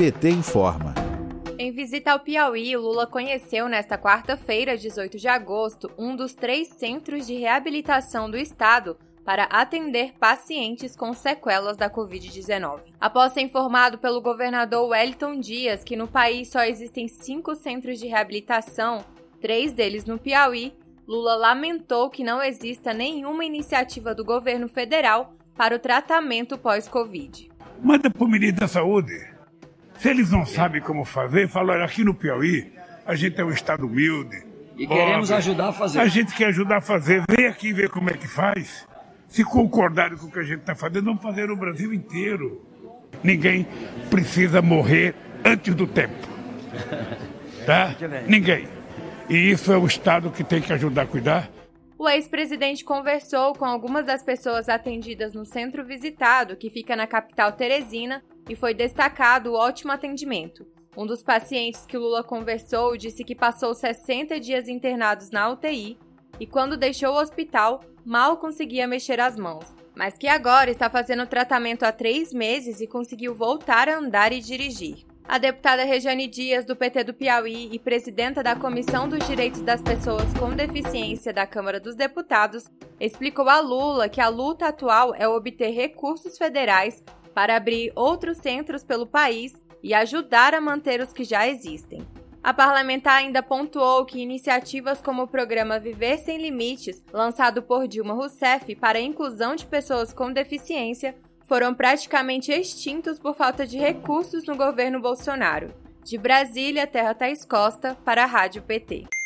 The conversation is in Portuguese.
PT informa. Em visita ao Piauí, Lula conheceu nesta quarta-feira, 18 de agosto, um dos três centros de reabilitação do estado para atender pacientes com sequelas da Covid-19. Após ser informado pelo governador Wellington Dias que no país só existem cinco centros de reabilitação, três deles no Piauí, Lula lamentou que não exista nenhuma iniciativa do governo federal para o tratamento pós-Covid. Manda para o ministro da Saúde. Se eles não sabem como fazer, fala, aqui no Piauí, a gente é um estado humilde. E pobre, queremos ajudar a fazer. A gente quer ajudar a fazer. Vem aqui ver como é que faz. Se concordarem com o que a gente está fazendo, vamos fazer no Brasil inteiro. Ninguém precisa morrer antes do tempo. Tá? Ninguém. E isso é o Estado que tem que ajudar a cuidar. O ex-presidente conversou com algumas das pessoas atendidas no centro visitado, que fica na capital Teresina, e foi destacado o ótimo atendimento. Um dos pacientes que Lula conversou disse que passou 60 dias internados na UTI e, quando deixou o hospital, mal conseguia mexer as mãos, mas que agora está fazendo tratamento há três meses e conseguiu voltar a andar e dirigir. A deputada Regiane Dias, do PT do Piauí e presidenta da Comissão dos Direitos das Pessoas com Deficiência da Câmara dos Deputados, explicou a Lula que a luta atual é obter recursos federais para abrir outros centros pelo país e ajudar a manter os que já existem. A parlamentar ainda pontuou que iniciativas como o programa Viver Sem Limites, lançado por Dilma Rousseff para a inclusão de pessoas com deficiência, foram praticamente extintos por falta de recursos no governo Bolsonaro. De Brasília, Terra Thaís Costa, para a Rádio PT.